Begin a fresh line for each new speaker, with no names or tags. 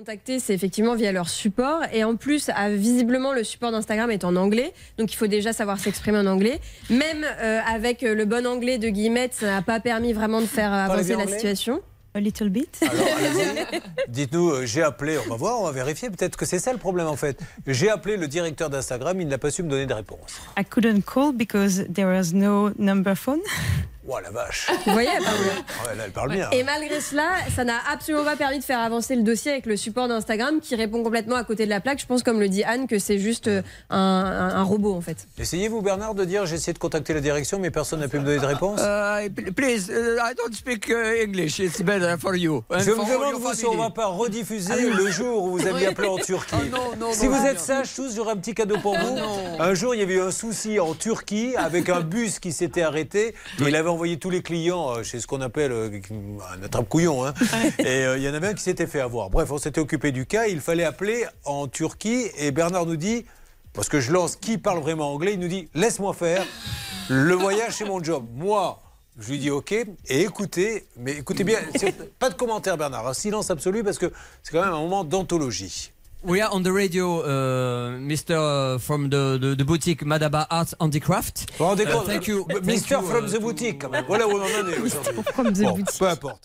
contacter, c'est effectivement via leur support. Et en plus, ah, visiblement, le support d'Instagram est en anglais. Donc, il faut déjà savoir s'exprimer en anglais. Même euh, avec euh, le bon anglais de Guillemette, ça n'a pas permis vraiment de faire avancer la situation.
A little bit.
Alors, allez-y. Dites-nous, euh, j'ai appelé, on va voir, on va vérifier. Peut-être que c'est ça le problème en fait. J'ai appelé le directeur d'Instagram, il n'a pas su me donner de réponse.
I couldn't call because there was no number phone.
Oh la vache.
Vous voyez, elle parle bien.
Ouais, là, elle parle bien.
Et malgré cela, ça n'a absolument pas permis de faire avancer le dossier avec le support d'Instagram qui répond complètement à côté de la plaque. Je pense, comme le dit Anne, que c'est juste euh, un, un- un robot en fait.
Essayez-vous, Bernard, de dire j'ai essayé de contacter la direction, mais personne n'a pu me donner de réponse?
Uh, please, uh, I don't speak uh, English. It's better for you. And
Je me
for
demande
your
vous si on
family.
va pas rediffuser le jour où vous aviez appelé en Turquie.
Ah non, non,
si
non,
vous
non.
êtes sages tous, j'aurai un petit cadeau pour vous. Un jour, il y avait eu un souci en Turquie avec un bus qui s'était arrêté. Et il avait envoyé tous les clients euh, chez ce qu'on appelle euh, un attrape-couillon. hein. Et euh, il y en avait un qui s'était fait avoir. Bref, on s'était occupé du cas. Il fallait appeler en Turquie. Et Bernard nous dit, parce que je lance qui parle vraiment anglais, il nous dit laisse-moi faire. Le voyage, c'est mon job. Moi, je lui dis OK. Et écoutez, mais écoutez bien, pas de commentaire, Bernard. Un silence absolu parce que c'est quand même un moment d'anthologie.
We are on the radio, uh, Mr. from the, the, the boutique Madaba Arts Handicraft.
Vous rendez
Uh,
compte
thank you. You,
from
uh,
the boutique, quand même. Voilà où on en est aujourd'hui.
From the
Bon,
boutique.
peu importe.